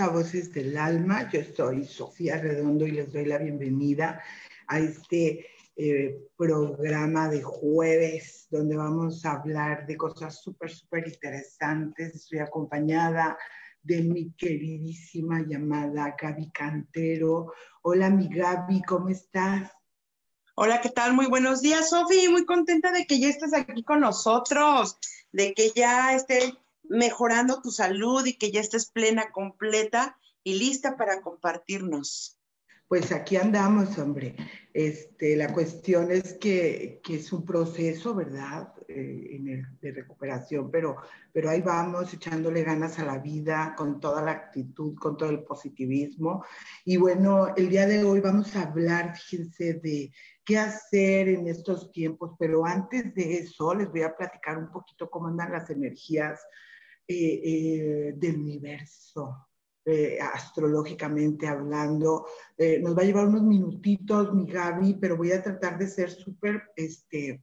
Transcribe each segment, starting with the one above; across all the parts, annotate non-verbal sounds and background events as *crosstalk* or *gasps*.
A Voces del Alma. Yo soy Sofía Redondo y les doy la bienvenida a este eh, programa de jueves donde vamos a hablar de cosas súper, súper interesantes. Estoy acompañada de mi queridísima llamada Gaby Cantero. Hola, mi Gaby, ¿cómo estás? Hola, ¿qué tal? Muy buenos días, Sofía. Muy contenta de que ya estés aquí con nosotros, de que ya esté mejorando tu salud y que ya estés plena, completa y lista para compartirnos. Pues aquí andamos, hombre. Este, la cuestión es que, es un proceso, ¿verdad? Eh, de recuperación, pero, pero ahí vamos echándole ganas a la vida con toda la actitud, con todo el positivismo. Y bueno, el día de hoy vamos a hablar, fíjense, de qué hacer en estos tiempos, pero antes de eso les voy a platicar un poquito cómo andan las energías eh, eh, del universo, eh, astrológicamente hablando. nos va a llevar unos minutitos, mi Gaby, pero voy a tratar de ser súper este,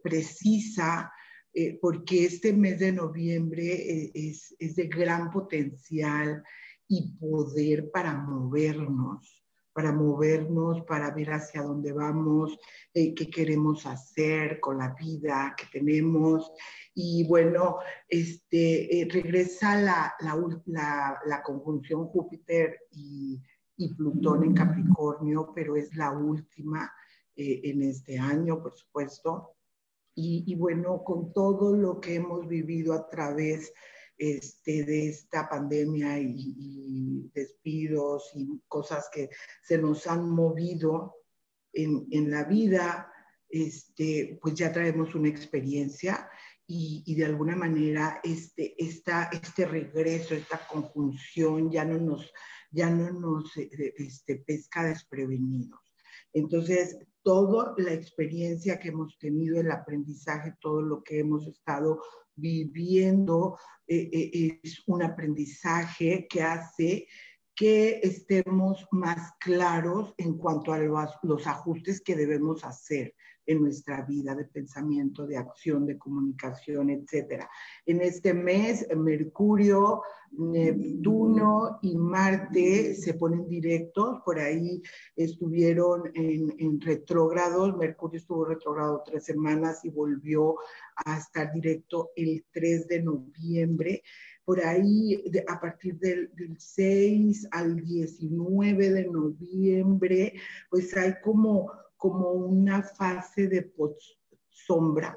precisa. porque este mes de noviembre es, es de gran potencial y poder para movernos para movernos, para ver hacia dónde vamos, eh, qué queremos hacer con la vida que tenemos. Y bueno, este, eh, regresa la, la, conjunción Júpiter y, Plutón en Capricornio, pero es la última eh, en este año, por supuesto. Y, bueno, con todo lo que hemos vivido a través este, de esta pandemia y, despidos y cosas que se nos han movido en, en la vida, este, pues ya traemos una experiencia y, y, de alguna manera este, esta, este regreso, esta conjunción ya no nos, ya no nos eh, este, pesca desprevenidos. Entonces, toda la experiencia que hemos tenido, el aprendizaje, todo lo que hemos estado viviendo eh, eh, es un aprendizaje que hace que estemos más claros en cuanto a los, ajustes que debemos hacer en nuestra vida de pensamiento, de acción, de comunicación, etcétera. En este mes, Mercurio, Neptuno y Marte se ponen directos, por ahí estuvieron en, en Mercurio estuvo retrógrado tres semanas y volvió a estar directo el 3 de noviembre. Por ahí a partir del, 6 al 19 de noviembre, pues hay como, como una fase de sombra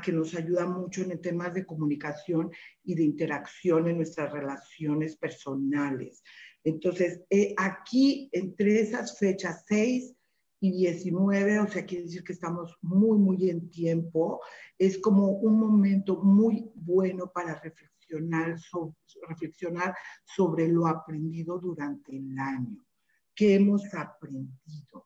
que nos ayuda mucho en temas de comunicación y de interacción en nuestras relaciones personales. Entonces, eh, aquí entre esas fechas 6 y 19, o sea, quiere decir que estamos muy, muy en tiempo, es como un momento muy bueno para reflexionar sobre lo aprendido durante el año. ¿Qué hemos aprendido?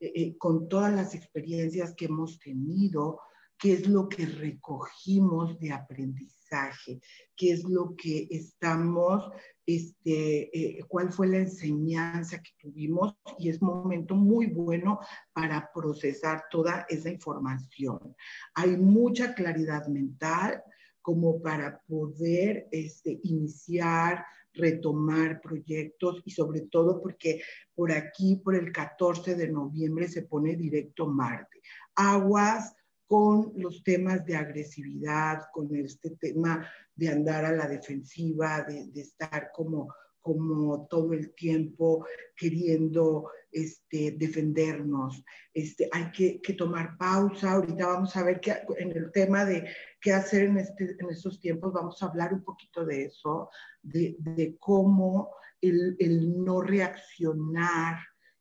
Eh, con todas las experiencias que hemos tenido, qué es lo que recogimos de aprendizaje, qué es lo que estamos, este, eh, cuál fue la enseñanza que tuvimos y es momento muy bueno para procesar toda esa información. Hay mucha claridad mental, como para poder este, iniciar, retomar proyectos y sobre todo porque por aquí, por el 14 de noviembre, se pone directo Marte. Aguas con los temas de agresividad, con este tema de andar a la defensiva, de, estar como, como todo el tiempo queriendo este, defendernos. Este, hay que, tomar pausa. Ahorita vamos a ver que en el tema de qué hacer en, este, en estos tiempos, vamos a hablar un poquito de eso, de, cómo el, el no reaccionar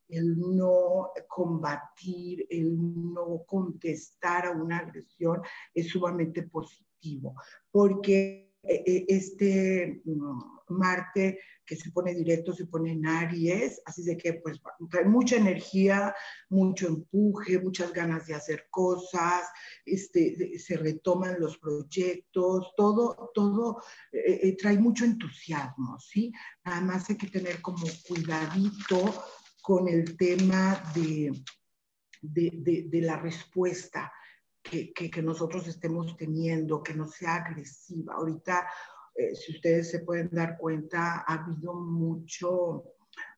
el no combatir, el no contestar a una agresión es sumamente positivo, porque eh, eh, este mm, Marte que se pone directo, se pone en Aries, así de que pues trae mucha energía, mucho empuje, muchas ganas de hacer cosas, este, se retoman los proyectos, todo, todo eh, trae mucho entusiasmo, ¿sí? Nada más hay que tener como cuidadito con el tema de, de, la respuesta que, que, nosotros estemos teniendo, que no sea agresiva. Ahorita, eh, si ustedes se pueden dar cuenta, ha habido mucho,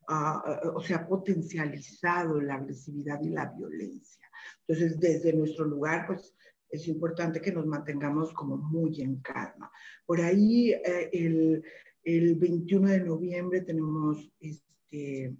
ah, o sea, potencializado la agresividad y la violencia. Entonces, desde nuestro lugar, pues es importante que nos mantengamos como muy en calma. Por ahí, eh, el, el 21 de noviembre tenemos este,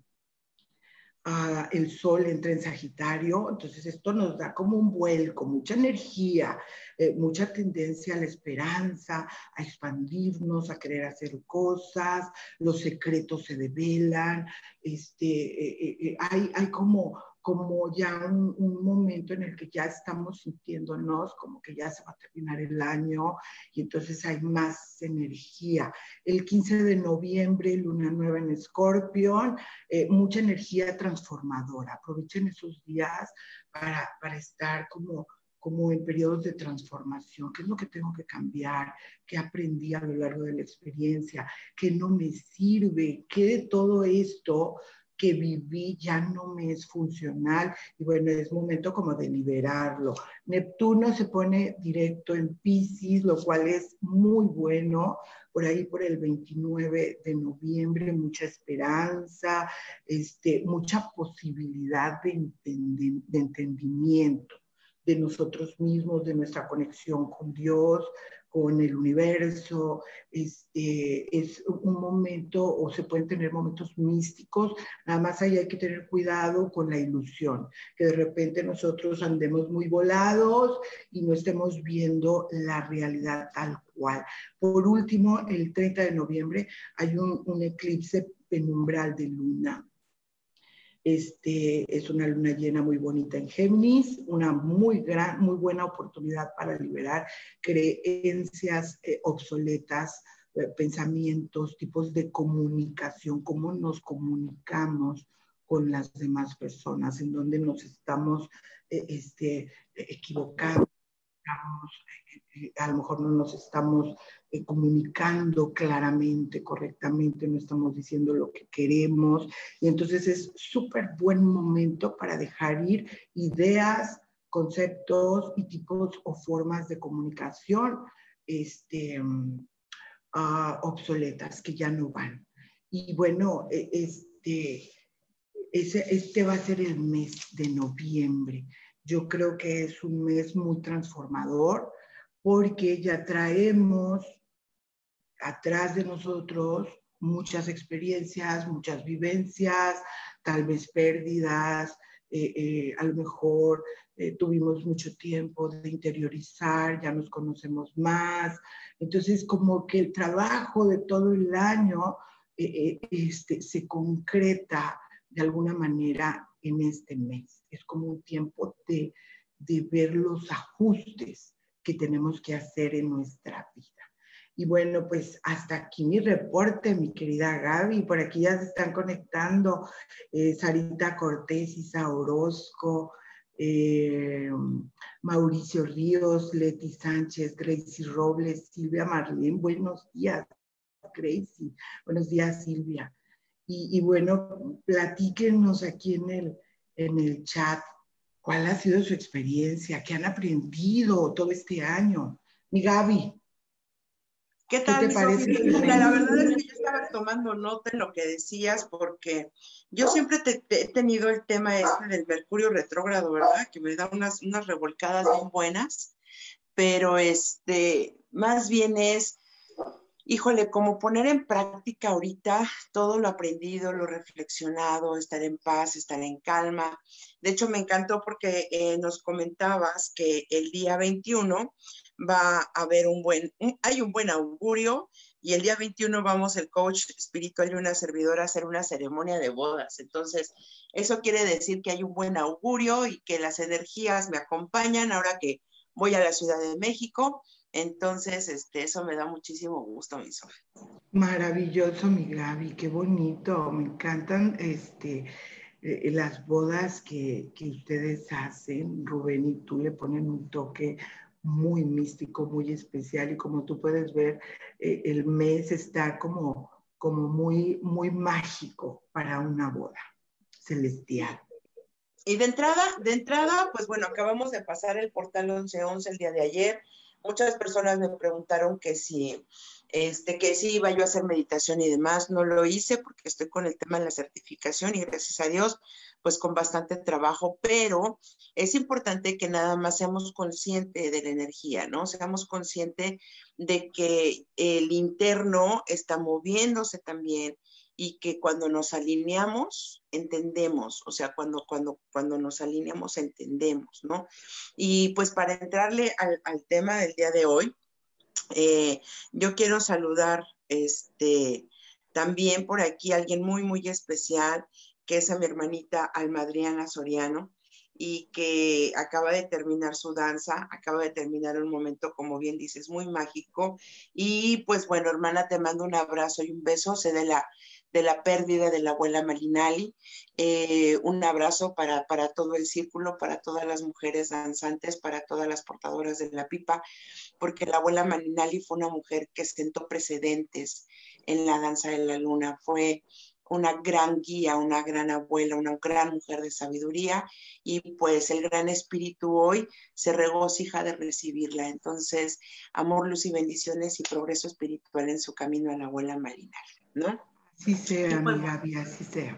el sol entra en Sagitario, entonces esto nos da como un vuelco, mucha energía, eh, mucha tendencia a la esperanza, a expandirnos, a querer hacer cosas, los secretos se develan, este, eh, eh, hay, hay como como ya un, momento en el que ya estamos sintiéndonos como que ya se va a terminar el año y entonces hay más energía. El 15 de noviembre, luna nueva en Escorpión, mucha energía transformadora. Aprovechen esos días para, para estar como como en periodos de transformación, qué es lo que tengo que cambiar, qué aprendí a lo largo de la experiencia, qué no me sirve, qué de todo esto que viví ya no me es funcional y bueno, es momento como de liberarlo. Neptuno se pone directo en Pisces, lo cual es muy bueno. Por ahí por el 29 de noviembre, mucha esperanza, este, mucha posibilidad de, de entendimiento de nosotros mismos, de nuestra conexión con Dios, con el universo, este, es un momento, o se pueden tener momentos místicos, nada más ahí hay que tener cuidado con la ilusión, que de repente nosotros andemos muy volados y no estemos viendo la realidad tal cual. Por último, el 30 de noviembre hay un eclipse penumbral de luna este, es una luna llena muy bonita en Géminis, una muy, gran, muy buena oportunidad para liberar creencias eh, obsoletas, eh, pensamientos, tipos de comunicación, cómo nos comunicamos con las demás personas, en donde nos estamos eh, este, equivocando a lo mejor no nos estamos eh, comunicando claramente, correctamente, no estamos diciendo lo que queremos. Y entonces es súper buen momento para dejar ir ideas, conceptos y tipos o formas de comunicación este, ah, obsoletas que ya no van. Y bueno, e, este, este va a ser el mes de noviembre. Yo creo que es un mes muy transformador porque ya traemos atrás de nosotros muchas experiencias, muchas vivencias, tal vez pérdidas, eh, eh, a lo mejor eh, tuvimos mucho tiempo de interiorizar, ya nos conocemos más. Entonces, como que el trabajo de todo el año este, se concreta de alguna manera en este mes. Es como un tiempo de, de ver los ajustes que tenemos que hacer en nuestra vida. Y bueno, pues hasta aquí mi reporte, mi querida Gaby. Por aquí ya se están conectando eh, Sarita Cortés, Isa Orozco, eh, Mauricio Ríos, Leti Sánchez, Gracie Robles, Silvia Marlene. Buenos días, Gracie. Buenos días, Silvia. Y, y bueno, platíquenos aquí en el, en el chat cuál ha sido su experiencia, qué han aprendido todo este año. Mi Gaby. ¿Qué tal, te parece? La verdad es que yo estaba tomando nota en lo que decías porque yo siempre he tenido el tema este del Mercurio retrógrado, ¿verdad? Que me da unas, unas revolcadas bien buenas, pero este, más bien es híjole, como poner en práctica ahorita todo lo aprendido, lo reflexionado, estar en paz, estar en calma. De hecho, me encantó porque eh, nos comentabas que el día 21 va a haber un buen, hay un buen augurio y el día 21 vamos el coach espiritual y una servidora a hacer una ceremonia de bodas. Entonces, eso quiere decir que hay un buen augurio y que las energías me acompañan ahora que voy a la Ciudad de México entonces, este, eso me da muchísimo gusto, mi Sofía. Maravilloso, mi Gaby, qué bonito. Me encantan este, eh, las bodas que, ustedes hacen, Rubén y tú le ponen un toque muy místico, muy especial y como tú puedes ver, eh, el mes está como, como muy, muy mágico para una boda celestial. Y de entrada, de entrada, pues bueno, acabamos de pasar el portal 1111 el día de ayer muchas personas me preguntaron que si, este, que si iba yo a hacer meditación y demás. No lo hice porque estoy con el tema de la certificación y gracias a Dios, pues con bastante trabajo, pero es importante que nada más seamos conscientes de la energía, ¿no? Seamos conscientes de que el interno está moviéndose también y que cuando nos alineamos, entendemos, o sea, cuando, cuando, cuando nos alineamos, entendemos, ¿no? Y pues para entrarle al, tema del día de hoy, eh, yo quiero saludar este, también por aquí a alguien muy, muy especial, que es a mi hermanita Almadriana Soriano y que acaba de terminar su danza, acaba de terminar un momento, como bien dices, muy mágico. Y pues bueno, hermana, te mando un abrazo y un beso. Sé de la, de la pérdida de la abuela Malinali. Eh, un abrazo para, para, todo el círculo, para todas las mujeres danzantes, para todas las portadoras de la pipa, porque la abuela Malinali fue una mujer que sentó precedentes en la danza de la luna. Fue una gran guía, una gran abuela, una gran mujer de sabiduría y pues el gran espíritu hoy se regocija de recibirla. Entonces, amor, luz y bendiciones y progreso espiritual en su camino a la abuela Malinali, ¿no? Así sea, mi Gaby, así sea.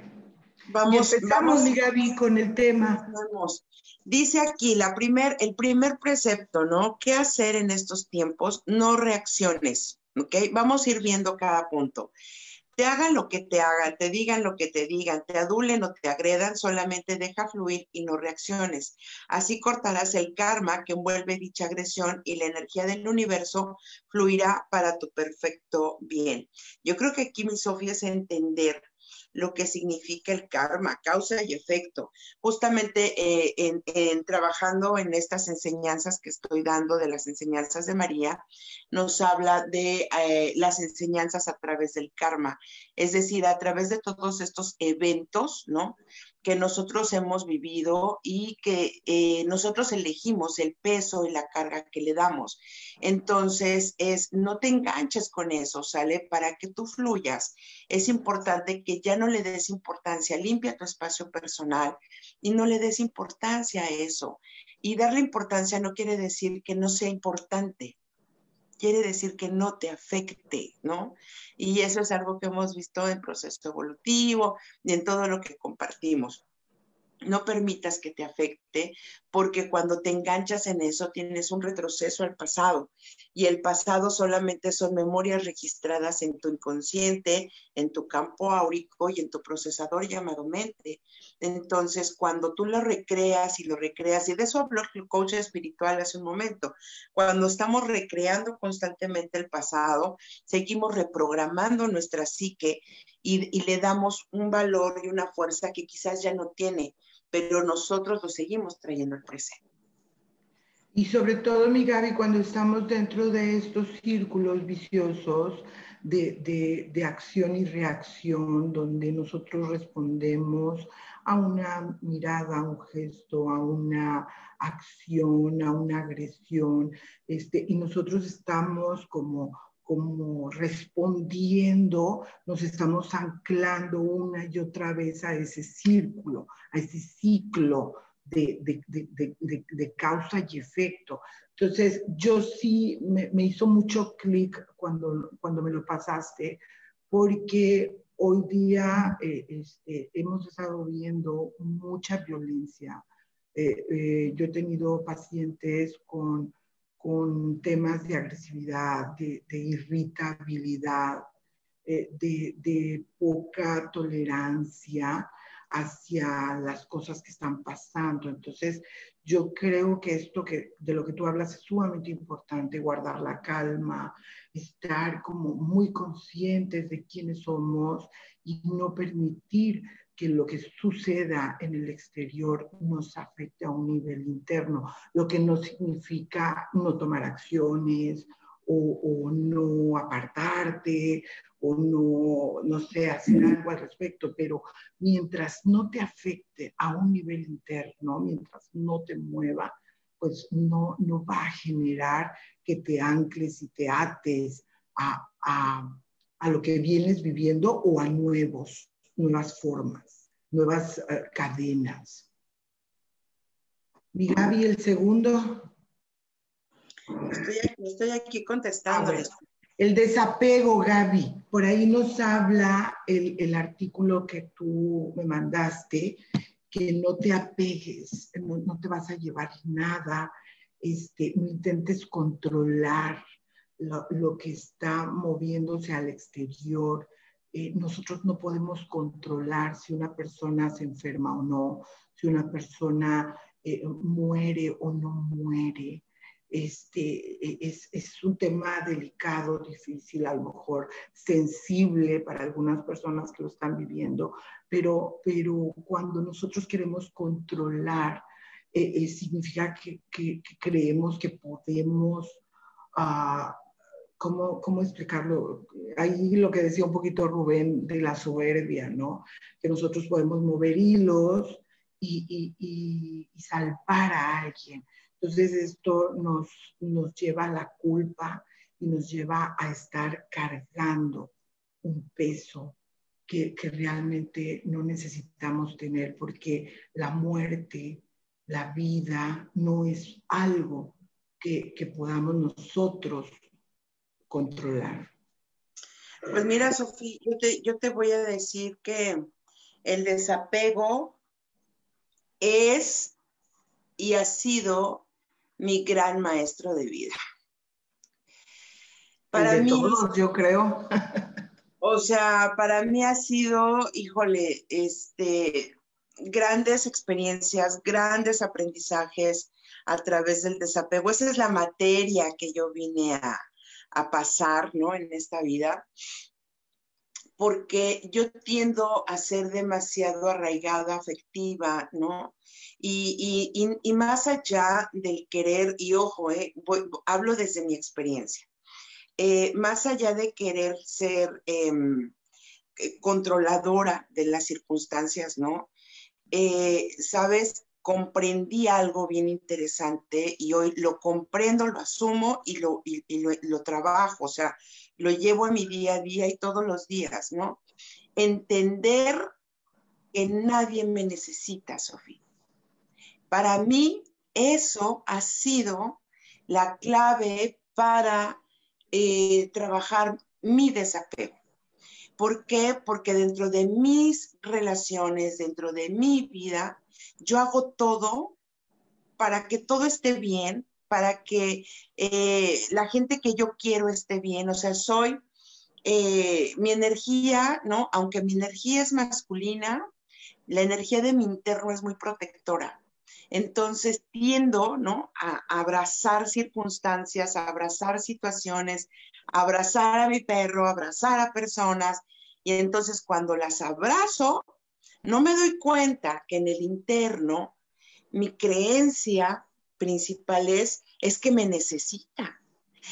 Vamos, empezamos, mi Gaby, con el tema. Vamos. Dice aquí la primer, el primer precepto, ¿no? ¿Qué hacer en estos tiempos? No reacciones, ¿ok? Vamos a ir viendo cada punto. Te hagan lo que te hagan, te digan lo que te digan, te adulen o te agredan, solamente deja fluir y no reacciones. Así cortarás el karma que envuelve dicha agresión y la energía del universo fluirá para tu perfecto bien. Yo creo que aquí mi Sofía es entender lo que significa el karma, causa y efecto. Justamente eh, en, trabajando en estas enseñanzas que estoy dando de las enseñanzas de María, nos habla de eh, las enseñanzas a través del karma, es decir, a través de todos estos eventos, ¿no? Que nosotros hemos vivido y que eh, nosotros elegimos el peso y la carga que le damos. Entonces, es no te enganches con eso, ¿sale? Para que tú fluyas, es importante que ya no le des importancia, limpia tu espacio personal y no le des importancia a eso. Y darle importancia no quiere decir que no sea importante, quiere decir que no te afecte, ¿no? Y eso es algo que hemos visto en proceso evolutivo y en todo lo que compartimos. No permitas que te afecte porque cuando te enganchas en eso tienes un retroceso al pasado y el pasado solamente son memorias registradas en tu inconsciente, en tu campo áurico y en tu procesador llamado mente. Entonces, cuando tú lo recreas y lo recreas, y de eso habló el coach espiritual hace un momento, cuando estamos recreando constantemente el pasado, seguimos reprogramando nuestra psique y, y le damos un valor y una fuerza que quizás ya no tiene pero nosotros lo seguimos trayendo al presente. Y sobre todo, mi Gaby, cuando estamos dentro de estos círculos viciosos de, de, acción y reacción, donde nosotros respondemos a una mirada, a un gesto, a una acción, a una agresión, este, y nosotros estamos como como respondiendo, nos estamos anclando una y otra vez a ese círculo, a ese ciclo de, de, causa y efecto. Entonces, yo sí me, hizo mucho clic cuando, cuando me lo pasaste, porque hoy día eh, este, hemos estado viendo mucha violencia. Eh, eh, yo he tenido pacientes con con temas de agresividad, de, irritabilidad, eh, de, de, poca tolerancia hacia las cosas que están pasando. Entonces, yo creo que esto que, de lo que tú hablas es sumamente importante, guardar la calma, estar como muy conscientes de quiénes somos y no permitir que lo que suceda en el exterior nos afecte a un nivel interno, lo que no significa no tomar acciones o, no apartarte o no, no sé, hacer algo al respecto, pero mientras no te afecte a un nivel interno, mientras no te mueva, pues no, no va a generar que te ancles y te ates a, a, a lo que vienes viviendo o a nuevos, nuevas formas, nuevas uh, cadenas. Mi Gaby, el segundo. Estoy aquí, estoy aquí contestando. el desapego, Gaby. Por ahí nos habla el, el, artículo que tú me mandaste, que no te apegues, no, no te vas a llevar nada, este, no intentes controlar lo, lo, que está moviéndose al exterior. Eh, nosotros no podemos controlar si una persona se enferma o no, si una persona eh, muere o no muere. Este, e, es, un tema delicado, difícil, a lo mejor sensible para algunas personas que lo están viviendo, pero, pero cuando nosotros queremos controlar, eh, significa que, creemos que podemos uh, ¿cómo, ¿cómo explicarlo? Ahí lo que decía un poquito Rubén de la soberbia, ¿no? Que nosotros podemos mover hilos y, y, y, salvar a alguien. Entonces esto nos, nos lleva a la culpa y nos lleva a estar cargando un peso que, que, realmente no necesitamos tener porque la muerte, la vida no es algo que, que podamos nosotros controlar? Pues mira, Sofía, yo te, yo te voy a decir que el desapego es y ha sido mi gran maestro de vida. Para mí, yo creo. *laughs* o sea, para mí ha sido, híjole, este, grandes experiencias, grandes aprendizajes a través del desapego. Esa es la materia que yo vine a, a pasar, ¿no? En esta vida, porque yo tiendo a ser demasiado arraigada, afectiva, ¿no? Y, y, más allá del querer, y ojo, eh, hablo desde mi experiencia, eh, más allá de querer ser em, eh, controladora de las circunstancias, ¿no? Sabes, comprendí algo bien interesante y hoy lo comprendo, lo asumo y lo, lo, trabajo, o sea, lo llevo a mi día a día y todos los días, ¿no? Entender que nadie me necesita, Sofía. Para mí, eso ha sido la clave para eh, trabajar mi desapego. ¿Por qué? Porque dentro de mis relaciones, dentro de mi vida, yo hago todo para que todo esté bien, para que eh, la gente que yo quiero esté bien. O sea, soy eh, mi energía, ¿no? Aunque mi energía es masculina, la energía de mi interno es muy protectora. Entonces tiendo, ¿no? A, abrazar circunstancias, a abrazar situaciones, a abrazar a mi perro, a abrazar a personas. Y entonces cuando las abrazo, no me doy cuenta que en el interno mi creencia principal es, es que me necesita,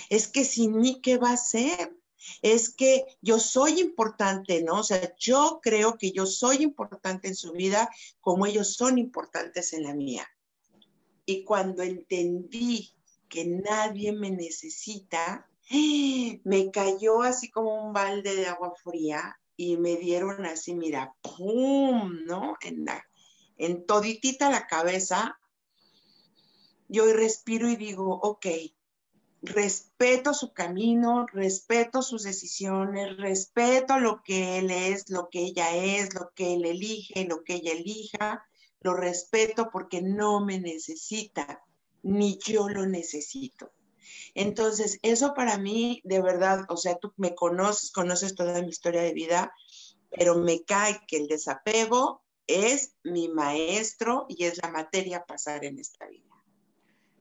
es que sin mí, ¿qué va a ser? Es que yo soy importante, ¿no? O sea, yo creo que yo soy importante en su vida como ellos son importantes en la mía. Y cuando entendí que nadie me necesita, *gasps* me cayó así como un balde de agua fría y me dieron así, mira, ¡pum! ¿no? En, la, toditita la cabeza. Yo respiro y digo, ok, respeto su camino, respeto sus decisiones, respeto lo que él es, lo que ella es, lo que él elige, lo que ella elija, lo respeto porque no me necesita, ni yo lo necesito. Entonces, eso para mí, de verdad, o sea, tú me conoces, conoces toda mi historia de vida, pero me cae que el desapego es mi maestro y es la materia a pasar en esta vida.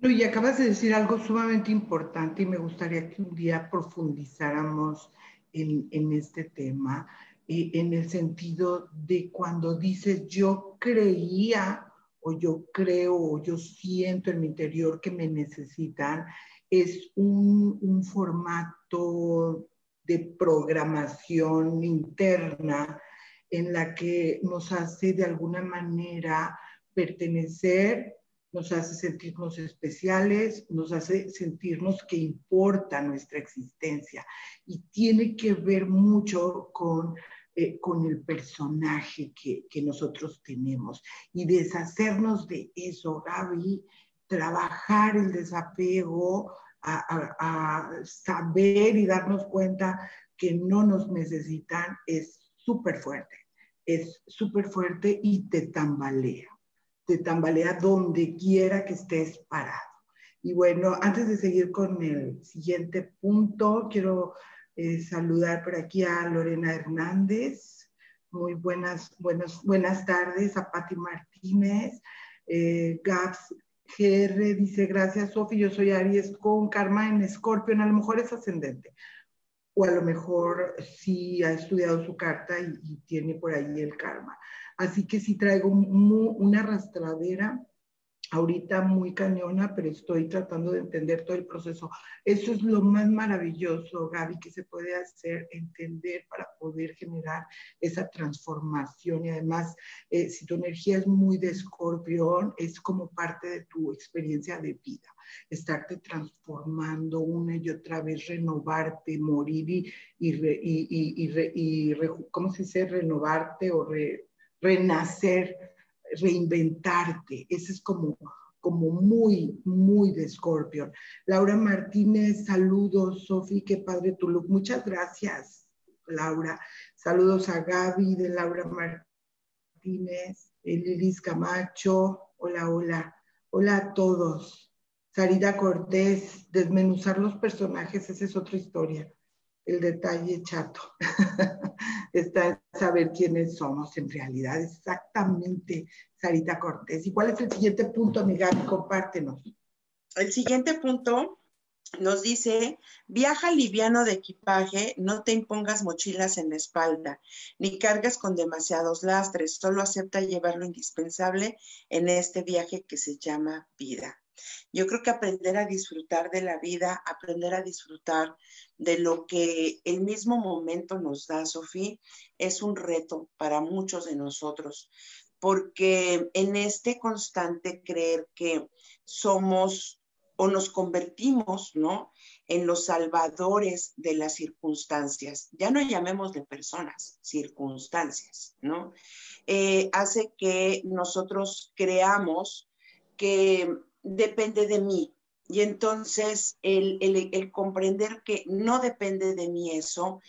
y acabas de decir algo sumamente importante y me gustaría que un día profundizáramos en, en este tema, eh, en el sentido de cuando dices yo creía o yo creo o yo siento en mi interior que me necesitan, es un, un formato de programación interna en la que nos hace de alguna manera pertenecer, nos hace sentirnos especiales, nos hace sentirnos que importa nuestra existencia. Y tiene que ver mucho con, eh, con el personaje que, que nosotros tenemos. Y deshacernos de eso, Gaby, trabajar el desapego, a, saber y darnos cuenta que no nos necesitan es súper fuerte, es súper fuerte y te tambalea, te tambalea donde quiera que estés parado. Y bueno, antes de seguir con el siguiente punto, quiero eh, saludar por aquí a Lorena Hernández. Muy buenas, buenas, buenas tardes a Patti Martínez, eh, Gabs GR dice, gracias Sofi, yo soy Aries con karma en Escorpio, a lo mejor es ascendente, o a lo mejor sí ha estudiado su carta y, tiene por ahí el karma. Así que sí traigo una arrastradera ahorita muy cañona, pero estoy tratando de entender todo el proceso. Eso es lo más maravilloso, Gaby, que se puede hacer, entender para poder generar esa transformación. Y además, eh, si tu energía es muy de escorpión, es como parte de tu experiencia de vida. Estarte transformando una y otra vez, renovarte, morir y, y, y, ¿cómo se dice? Renovarte o renacer reinventarte. Ese es como, como muy, muy de Scorpion. Laura Martínez, saludos. Sofi, qué padre tu look. Muchas gracias, Laura. Saludos a Gaby de Laura Martínez, Lilis Camacho. Hola, hola. Hola a todos. Sarita Cortés, desmenuzar los personajes, esa es otra historia el detalle chato *laughs* está en saber quiénes somos en realidad. Exactamente, Sarita Cortés. ¿Y cuál es el siguiente punto, amiga? Compártenos. El siguiente punto nos dice, viaja liviano de equipaje, no te impongas mochilas en la espalda, ni cargas con demasiados lastres, solo acepta llevar lo indispensable en este viaje que se llama vida. Yo creo que aprender a disfrutar de la vida, aprender a disfrutar de lo que el mismo momento nos da, Sofía, es un reto para muchos de nosotros, porque en este constante creer que somos o nos convertimos, ¿no? En los salvadores de las circunstancias. Ya no llamemos de personas, circunstancias, ¿no? Eh, hace que nosotros creamos que depende de mí. Y entonces el, comprender que no depende de mí eso,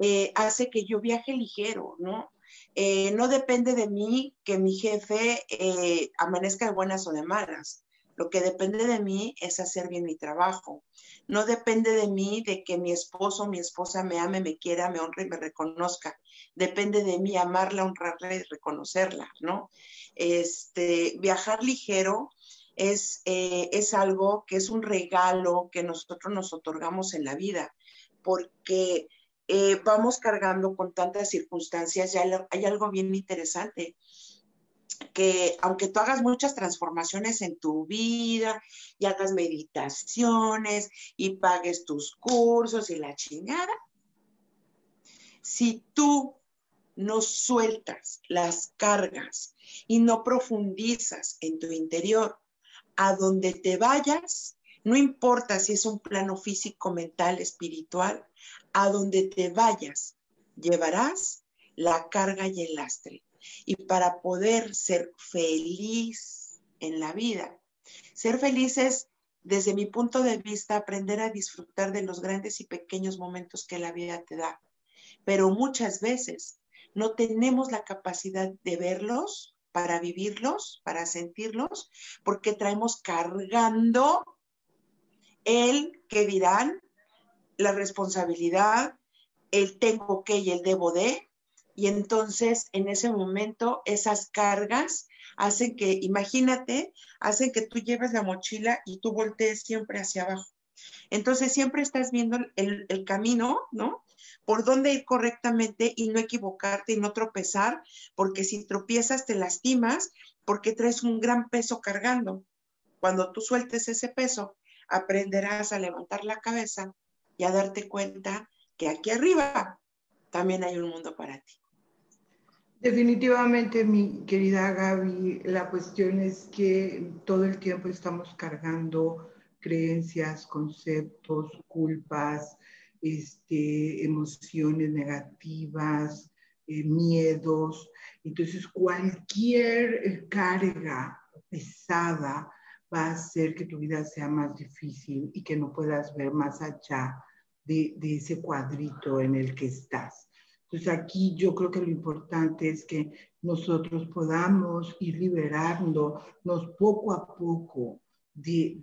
eh, hace que yo viaje ligero, ¿no? Eh, no depende de mí que mi jefe eh, amanezca de buenas o de malas. Lo que depende de mí es hacer bien mi trabajo. No depende de mí de que mi esposo o mi esposa me ame, me quiera, me honre y me reconozca. Depende de mí amarla, honrarla y reconocerla, ¿no? Este, viajar ligero es, eh, es algo que es un regalo que nosotros nos otorgamos en la vida, porque eh, vamos cargando con tantas circunstancias y hay, algo bien interesante que aunque tú hagas muchas transformaciones en tu vida y hagas meditaciones y pagues tus cursos y la chingada, si tú no sueltas las cargas y no profundizas en tu interior, a donde te vayas, no importa si es un plano físico, mental, espiritual, a donde te vayas, llevarás la carga y el lastre. Y para poder ser feliz en la vida, ser feliz es, desde mi punto de vista, aprender a disfrutar de los grandes y pequeños momentos que la vida te da. Pero muchas veces no tenemos la capacidad de verlos para vivirlos, para sentirlos, porque traemos cargando el que dirán, la responsabilidad, el tengo que y el debo de, y entonces en ese momento esas cargas hacen que, imagínate, hacen que tú lleves la mochila y tú voltees siempre hacia abajo. Entonces siempre estás viendo el, el camino, ¿no? Por dónde ir correctamente y no equivocarte y no tropezar, porque si tropiezas te lastimas porque traes un gran peso cargando. Cuando tú sueltes ese peso, aprenderás a levantar la cabeza y a darte cuenta que aquí arriba también hay un mundo para ti. Definitivamente, mi querida Gaby, la cuestión es que todo el tiempo estamos cargando creencias, conceptos, culpas, este, emociones negativas, eh, miedos. Entonces, cualquier carga pesada va a hacer que tu vida sea más difícil y que no puedas ver más allá de, de ese cuadrito en el que estás. Entonces aquí yo creo que lo importante es que nosotros podamos ir liberándonos poco a poco de,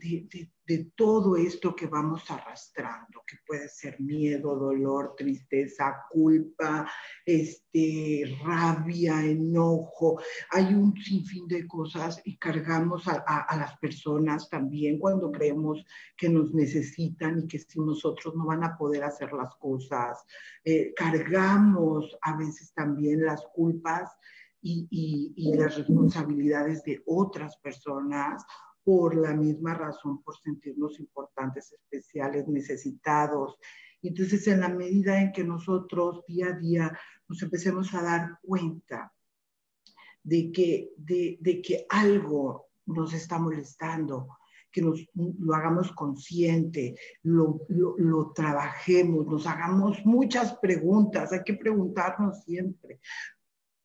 de, todo esto que vamos arrastrando, que puede ser miedo, dolor, tristeza, culpa, este, rabia, enojo. Hay un sinfín de cosas y cargamos a, a, las personas también cuando creemos que nos necesitan y que sin nosotros no van a poder hacer las cosas. Eh, cargamos a veces también las culpas y, y, y las responsabilidades de otras personas por la misma razón, por sentirnos importantes, especiales, necesitados. Entonces, en la medida en que nosotros día a día nos empecemos a dar cuenta de que, de, que algo nos está molestando, que nos, lo hagamos consciente, lo, lo, trabajemos, nos hagamos muchas preguntas, hay que preguntarnos siempre,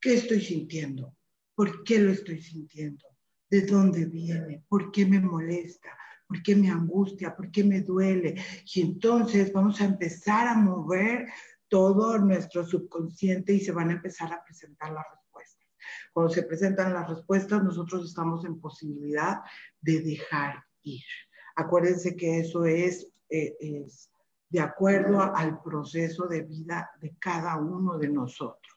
¿qué estoy sintiendo? ¿Por qué lo estoy sintiendo? De dónde viene, por qué me molesta, por qué me angustia, por qué me duele. Y entonces vamos a empezar a mover todo nuestro subconsciente y se van a empezar a presentar las respuestas. Cuando se presentan las respuestas, nosotros estamos en posibilidad de dejar ir. Acuérdense que eso es, eh, es de acuerdo al proceso de vida de cada uno de nosotros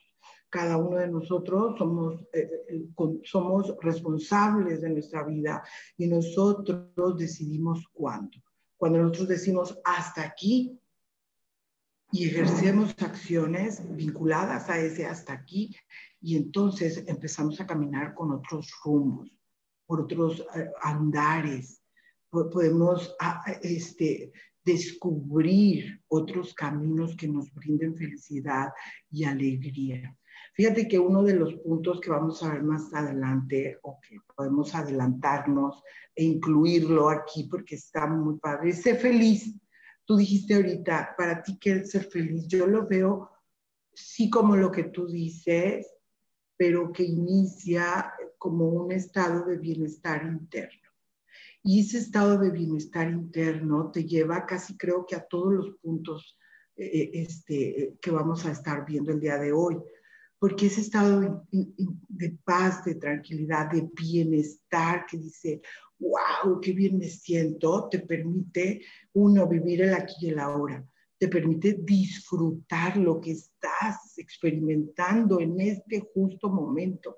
cada uno de nosotros somos, eh, eh, somos responsables de nuestra vida y nosotros decidimos cuándo. Cuando nosotros decimos hasta aquí y ejercemos acciones vinculadas a ese hasta aquí y entonces empezamos a caminar con otros rumbos, por otros eh, andares. Podemos este, descubrir otros caminos que nos brinden felicidad y alegría. Fíjate que uno de los puntos que vamos a ver más adelante, o que podemos adelantarnos e incluirlo aquí porque está muy padre, ser feliz. Tú dijiste ahorita, para ti, ¿qué es ser feliz? Yo lo veo sí como lo que tú dices, pero que inicia como un estado de bienestar interno. Y ese estado de bienestar interno te lleva casi creo que a todos los puntos eh, este, que vamos a estar viendo el día de hoy porque ese estado de paz, de tranquilidad, de bienestar, que dice, wow, qué bien me siento, te permite, uno, vivir el aquí y el ahora, te permite disfrutar lo que estás experimentando en este justo momento.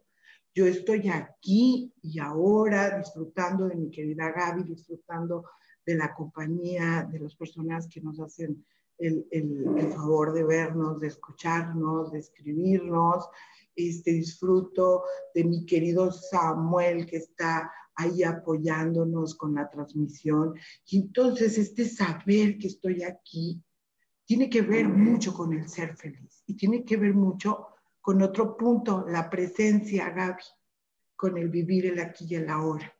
Yo estoy aquí y ahora disfrutando de mi querida Gaby, disfrutando de la compañía, de las personas que nos hacen el, favor de vernos, de escucharnos, de escribirnos. Este, disfruto de mi querido Samuel que está ahí apoyándonos con la transmisión. Y entonces este saber que estoy aquí tiene que ver mucho con el ser feliz y tiene que ver mucho con otro punto, la presencia, Gaby, con el vivir el aquí y el ahora.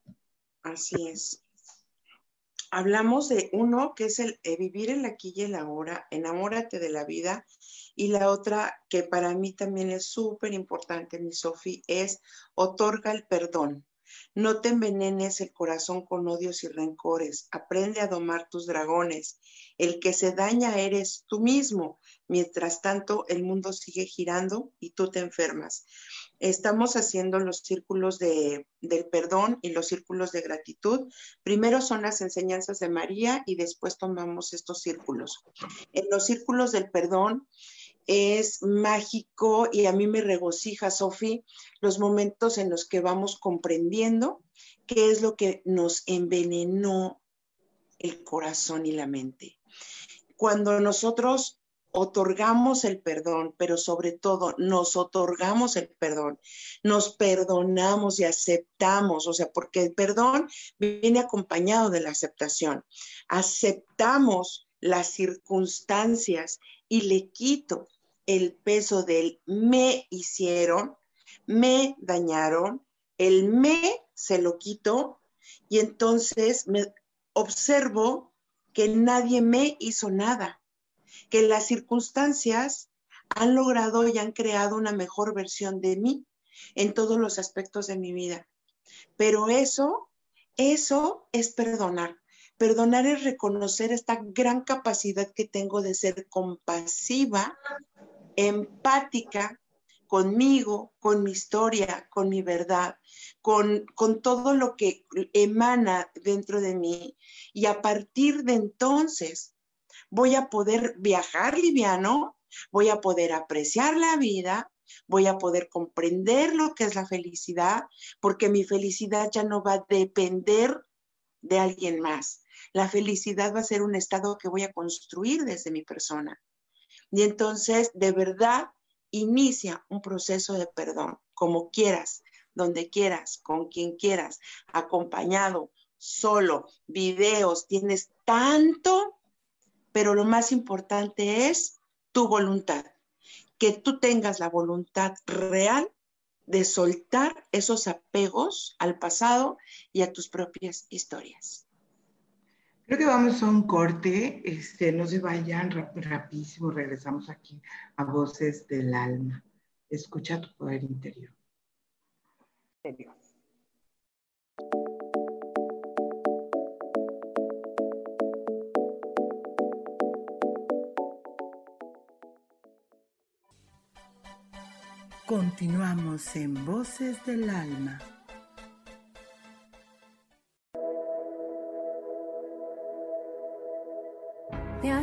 Así es hablamos de uno que es el eh, vivir el aquí y el ahora, enamórate de la vida, y la otra que para mí también es súper importante, mi Sofi, es otorga el perdón. No te envenenes el corazón con odios y rencores. Aprende a domar tus dragones. El que se daña eres tú mismo. Mientras tanto, el mundo sigue girando y tú te enfermas. Estamos haciendo los círculos de, del perdón y los círculos de gratitud. Primero son las enseñanzas de María y después tomamos estos círculos. En los círculos del perdón, es mágico y a mí me regocija, Sofi, los momentos en los que vamos comprendiendo qué es lo que nos envenenó el corazón y la mente. Cuando nosotros otorgamos el perdón, pero sobre todo nos otorgamos el perdón, nos perdonamos y aceptamos, o sea, porque el perdón viene acompañado de la aceptación. Aceptamos las circunstancias y le quito el peso del me hicieron, me dañaron, el me se lo quito y entonces me observo que nadie me hizo nada, que las circunstancias han logrado y han creado una mejor versión de mí en todos los aspectos de mi vida. Pero eso, eso es perdonar. Perdonar es reconocer esta gran capacidad que tengo de ser compasiva, empática conmigo, con mi historia, con mi verdad, con, con todo lo que emana dentro de mí. Y a partir de entonces voy a poder viajar liviano, voy a poder apreciar la vida, voy a poder comprender lo que es la felicidad, porque mi felicidad ya no va a depender de alguien más. La felicidad va a ser un estado que voy a construir desde mi persona. Y entonces, de verdad, inicia un proceso de perdón, como quieras, donde quieras, con quien quieras, acompañado, solo, videos, tienes tanto, pero lo más importante es tu voluntad, que tú tengas la voluntad real de soltar esos apegos al pasado y a tus propias historias. Creo que vamos a un corte, este, no se vayan rapidísimo, regresamos aquí a Voces del Alma. Escucha tu poder interior. Continuamos en Voces del Alma.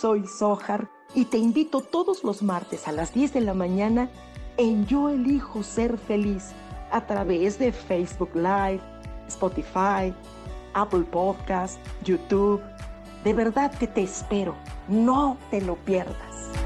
Soy Sohar y te invito todos los martes a las 10 de la mañana en Yo elijo ser feliz a través de Facebook Live, Spotify, Apple Podcast, YouTube. De verdad que te espero. No te lo pierdas.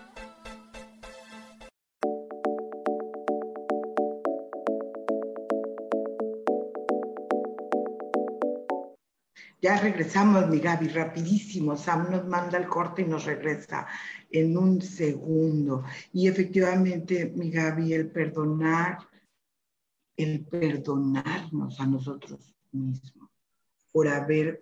Regresamos, mi Gaby, rapidísimo. Sam nos manda el corte y nos regresa en un segundo. Y efectivamente, mi Gaby, el perdonar el perdonarnos a nosotros mismos por haber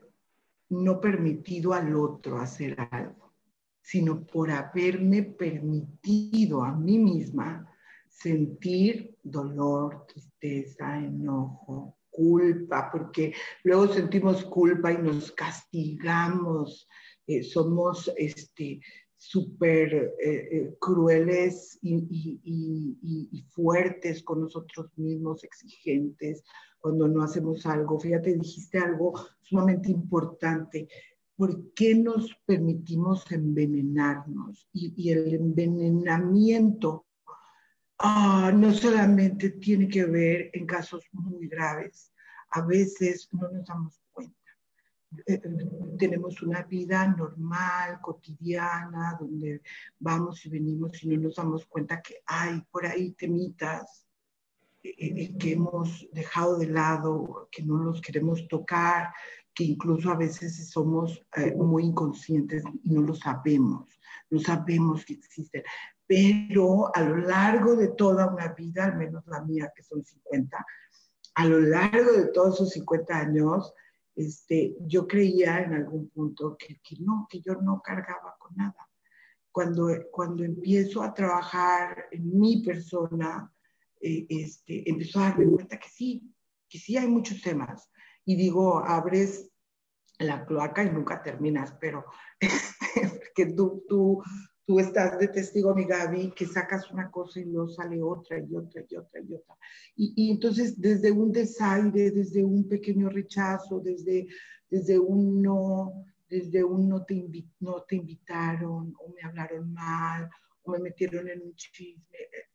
no permitido al otro hacer algo, sino por haberme permitido a mí misma sentir dolor, tristeza, enojo, culpa, porque luego sentimos culpa y nos castigamos, eh, somos este, súper eh, eh, crueles y, fuertes con nosotros mismos, exigentes, cuando no hacemos algo. Fíjate, dijiste algo sumamente importante. ¿Por qué nos permitimos envenenarnos? Y, el envenenamiento ah, no solamente tiene que ver en casos muy graves, a veces no nos damos eh, tenemos una vida normal, cotidiana, donde vamos y venimos y no nos damos cuenta que hay por ahí temitas eh, eh, que hemos dejado de lado, que no los queremos tocar, que incluso a veces somos muy inconscientes y no lo sabemos, no sabemos que existen. Pero a lo largo de toda una vida, al menos la mía, que son 50, a lo largo de todos esos 50 años, este, yo creía en algún punto que, no, que yo no cargaba con nada. Cuando, cuando empiezo a trabajar en mi persona, eh, este, empiezo a darme cuenta que sí, que sí hay muchos temas. Y digo, abres la cloaca y nunca terminas, pero este, *laughs* que tú, tú, tú estás de testigo, mi Gaby, que sacas una cosa y luego sale otra y otra y otra y otra. Y, entonces, desde un desaire, desde un pequeño rechazo, desde, desde un no, desde un no te, no te invitaron o me hablaron mal o me metieron en un chisme,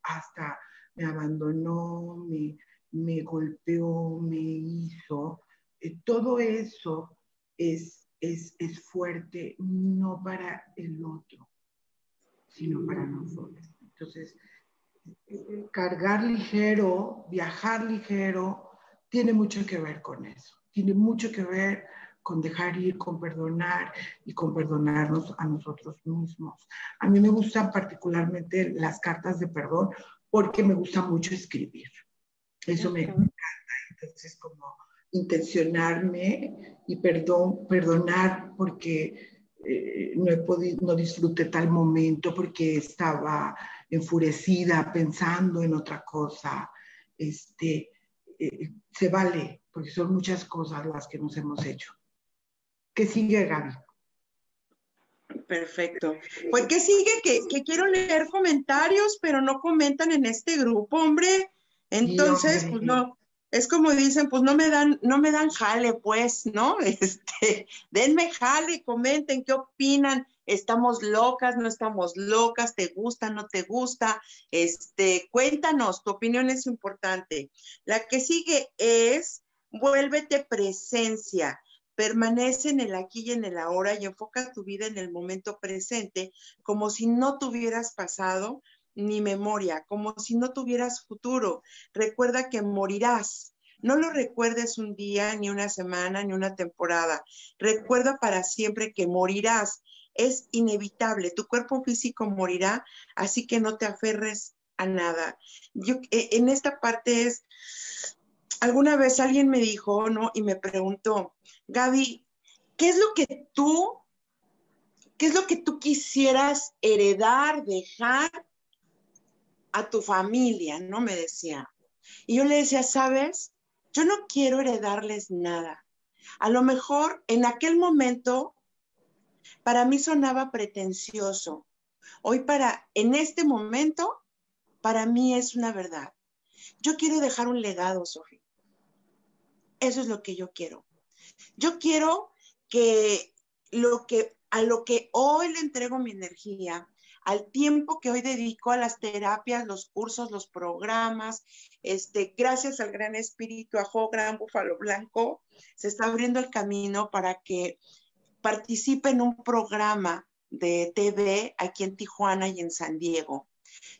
hasta me abandonó, me, me golpeó, me hizo. Eh, todo eso es, es, es fuerte, no para el otro sino para nosotros. Entonces, cargar ligero, viajar ligero, tiene mucho que ver con eso. Tiene mucho que ver con dejar ir, con perdonar y con perdonarnos a nosotros mismos. A mí me gustan particularmente las cartas de perdón porque me gusta mucho escribir. Eso me encanta. Entonces, como intencionarme y perdón, perdonar porque eh, no, he podido, no disfruté tal momento porque estaba enfurecida pensando en otra cosa. Este, eh, se vale, porque son muchas cosas las que nos hemos hecho. ¿Qué sigue, Gaby? Perfecto. Pues, ¿qué sigue? Que, que, quiero leer comentarios, pero no comentan en este grupo, hombre. Entonces, pues no, es como dicen, pues no me dan, no me dan jale, pues, ¿no? *laughs* Este, denme jale, comenten qué opinan, estamos locas, no estamos locas, te gusta, no te gusta, este, cuéntanos, tu opinión es importante. La que sigue es, vuélvete presencia, permanece en el aquí y en el ahora y enfoca tu vida en el momento presente como si no tuvieras pasado ni memoria, como si no tuvieras futuro. Recuerda que morirás. No lo recuerdes un día, ni una semana, ni una temporada. Recuerda para siempre que morirás. Es inevitable. Tu cuerpo físico morirá, así que no te aferres a nada. Yo, eh, en esta parte es, alguna vez alguien me dijo, ¿no? Y me preguntó, Gaby, ¿qué es lo que tú, qué es lo que tú quisieras heredar, dejar a tu familia, ¿no? Me decía. Y yo le decía, ¿sabes? Yo no quiero heredarles nada. A lo mejor en aquel momento para mí sonaba pretencioso. Hoy para, en este momento, para mí es una verdad. Yo quiero dejar un legado, Sofía. Eso es lo que yo quiero. Yo quiero que lo que a lo que hoy le entrego mi energía, al tiempo que hoy dedico a las terapias, los cursos, los programas, este, gracias al Gran Espíritu, a Jo Gran Búfalo Blanco, se está abriendo el camino para que participe en un programa de TV aquí en Tijuana y en San Diego.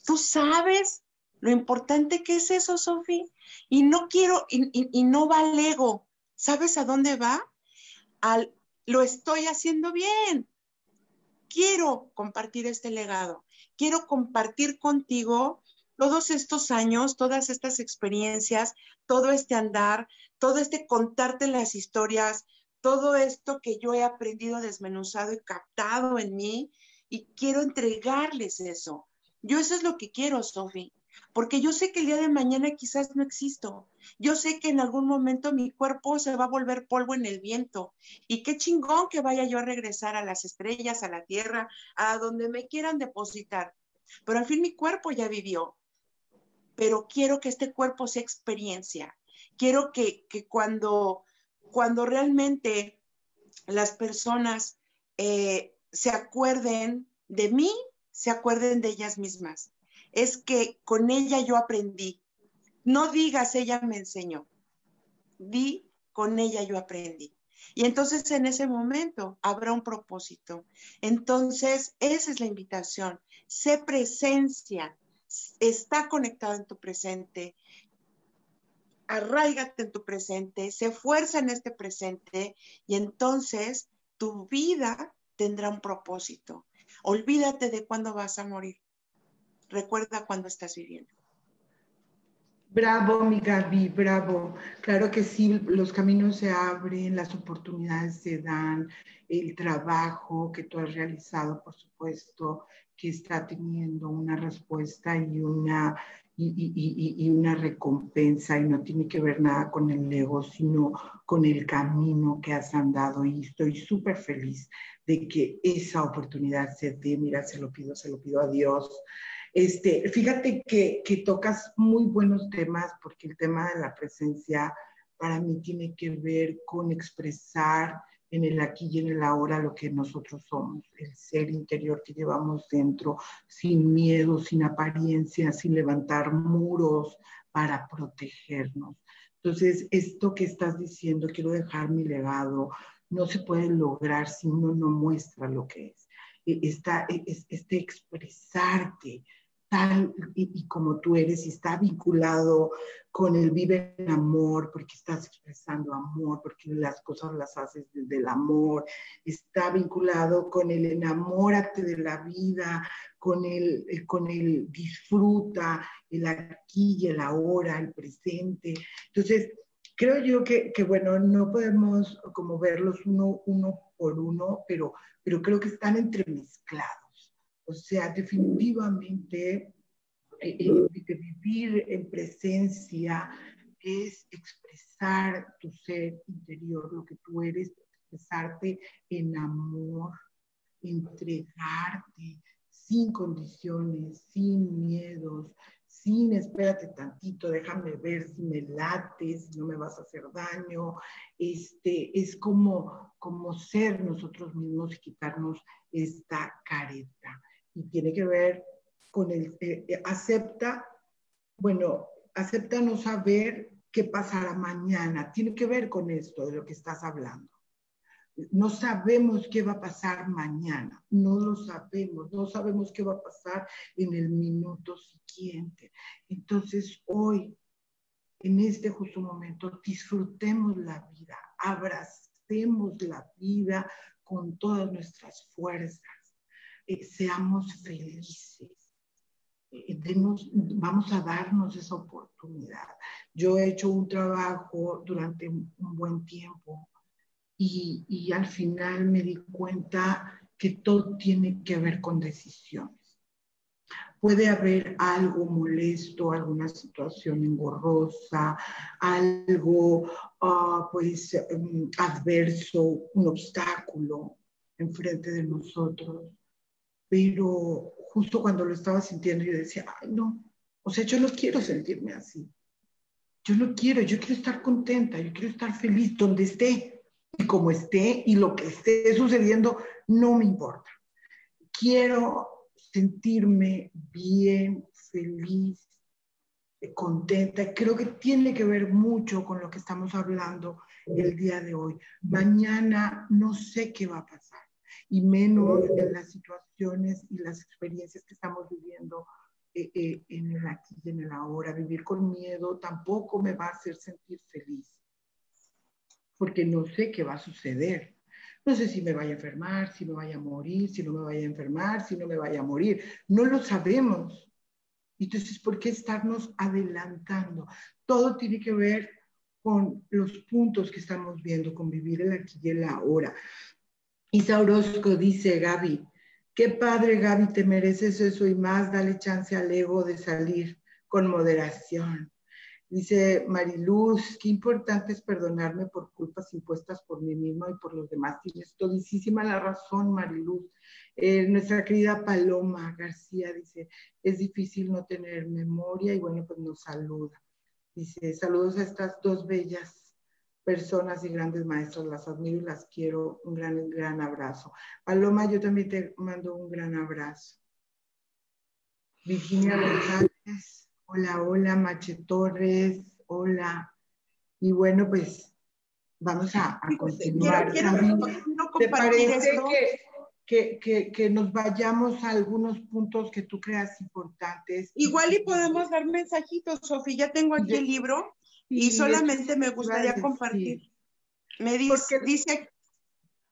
Tú sabes lo importante que es eso, Sofi. Y no quiero, y, no va al ego. ¿Sabes a dónde va? Al, lo estoy haciendo bien quiero compartir este legado, quiero compartir contigo todos estos años, todas estas experiencias, todo este andar, todo este contarte las historias, todo esto que yo he aprendido desmenuzado y captado en mí y quiero entregarles eso. Yo eso es lo que quiero, Sofi, porque yo sé que el día de mañana quizás no existo. Yo sé que en algún momento mi cuerpo se va a volver polvo en el viento y qué chingón que vaya yo a regresar a las estrellas, a la tierra, a donde me quieran depositar. Pero al fin mi cuerpo ya vivió. Pero quiero que este cuerpo sea experiencia. Quiero que, cuando, cuando realmente las personas eh, se acuerden de mí, se acuerden de ellas mismas. Es que con ella yo aprendí. No digas ella me enseñó. Di con ella yo aprendí. Y entonces en ese momento habrá un propósito. Entonces, esa es la invitación. Sé presencia. Está conectado en tu presente. Arraigate en tu presente. Se fuerza en este presente. Y entonces tu vida tendrá un propósito. Olvídate de cuándo vas a morir. Recuerda cuándo estás viviendo. Bravo, mi Gaby, bravo. Claro que sí, los caminos se abren, las oportunidades se dan, el trabajo que tú has realizado, por supuesto, que está teniendo una respuesta y una, y, una recompensa y no tiene que ver nada con el ego, sino con el camino que has andado y estoy súper feliz de que esa oportunidad se dé. Mira, se lo pido, se lo pido a Dios. Este, fíjate que, tocas muy buenos temas porque el tema de la presencia para mí tiene que ver con expresar en el aquí y en el ahora lo que nosotros somos, el ser interior que llevamos dentro, sin miedo, sin apariencia, sin levantar muros para protegernos. Entonces, esto que estás diciendo, quiero dejar mi legado, no se puede lograr si uno no muestra lo que es. E, Está, e, este expresarte, y, como tú eres está vinculado con el vive en amor, porque estás expresando amor, porque las cosas las haces desde el amor, está vinculado con el enamórate de la vida, con el, con el disfruta, el aquí y el ahora, el presente. Entonces, creo yo que, que bueno, no podemos como verlos uno, uno por uno, pero, pero creo que están entremezclados. O sea, definitivamente eh, eh, vivir en presencia es expresar tu ser interior, lo que tú eres, expresarte en amor, entregarte sin condiciones, sin miedos, sin espérate tantito, déjame ver si me lates, si no me vas a hacer daño. Este, es como, como ser nosotros mismos y quitarnos esta careta. Y tiene que ver con el, eh, eh, acepta, bueno, acepta no saber qué pasará mañana. Tiene que ver con esto de lo que estás hablando. No sabemos qué va a pasar mañana, no lo sabemos, no sabemos qué va a pasar en el minuto siguiente. Entonces hoy, en este justo momento, disfrutemos la vida, abracemos la vida con todas nuestras fuerzas, eh, seamos felices. Eh, vamos a darnos esa oportunidad. Yo he hecho un trabajo durante un buen tiempo y, al final me di cuenta que todo tiene que ver con decisiones. Puede haber algo molesto, alguna situación engorrosa, algo ah, pues em, adverso, un obstáculo enfrente de nosotros, pero justo cuando lo estaba sintiendo yo decía, ay no, o sea, yo no quiero sentirme así. Yo no quiero, yo quiero estar contenta, yo quiero estar feliz donde esté y como esté y lo que esté sucediendo, no me importa. Quiero sentirme bien, feliz, contenta. Creo que tiene que ver mucho con lo que estamos hablando el día de hoy. Mañana no sé qué va a pasar y menos en las situaciones y las experiencias que estamos viviendo eh, eh, en el aquí y en el ahora. Vivir con miedo tampoco me va a hacer sentir feliz porque no sé qué va a suceder. No sé si me vaya a enfermar, si me vaya a morir, si no me vaya a enfermar, si no me vaya a morir. No lo sabemos. Entonces, ¿por qué estarnos adelantando? Todo tiene que ver con los puntos que estamos viendo, con vivir el aquí y el ahora. Isa Orozco dice, Gaby, qué padre Gaby, te mereces eso y más, dale chance al ego de salir con moderación. Dice Mariluz, qué importante es perdonarme por culpas impuestas por mí mismo y por los demás. Tienes todísima la razón, Mariluz. Eh, nuestra querida Paloma García dice, es difícil no tener memoria y bueno, pues nos saluda. Dice, saludos a estas dos bellas personas y grandes maestras, las admiro y las quiero. Un gran, gran abrazo. Paloma, yo también te mando un gran abrazo. Virginia González, hola, hola, Mache Torres, hola. Y bueno, pues vamos a, continuar. ¿Te parece que que, nos vayamos a algunos puntos que tú creas importantes. Igual y podemos dar mensajitos, Sofía. Ya tengo aquí el libro y solamente me gustaría compartir. Me dice, dice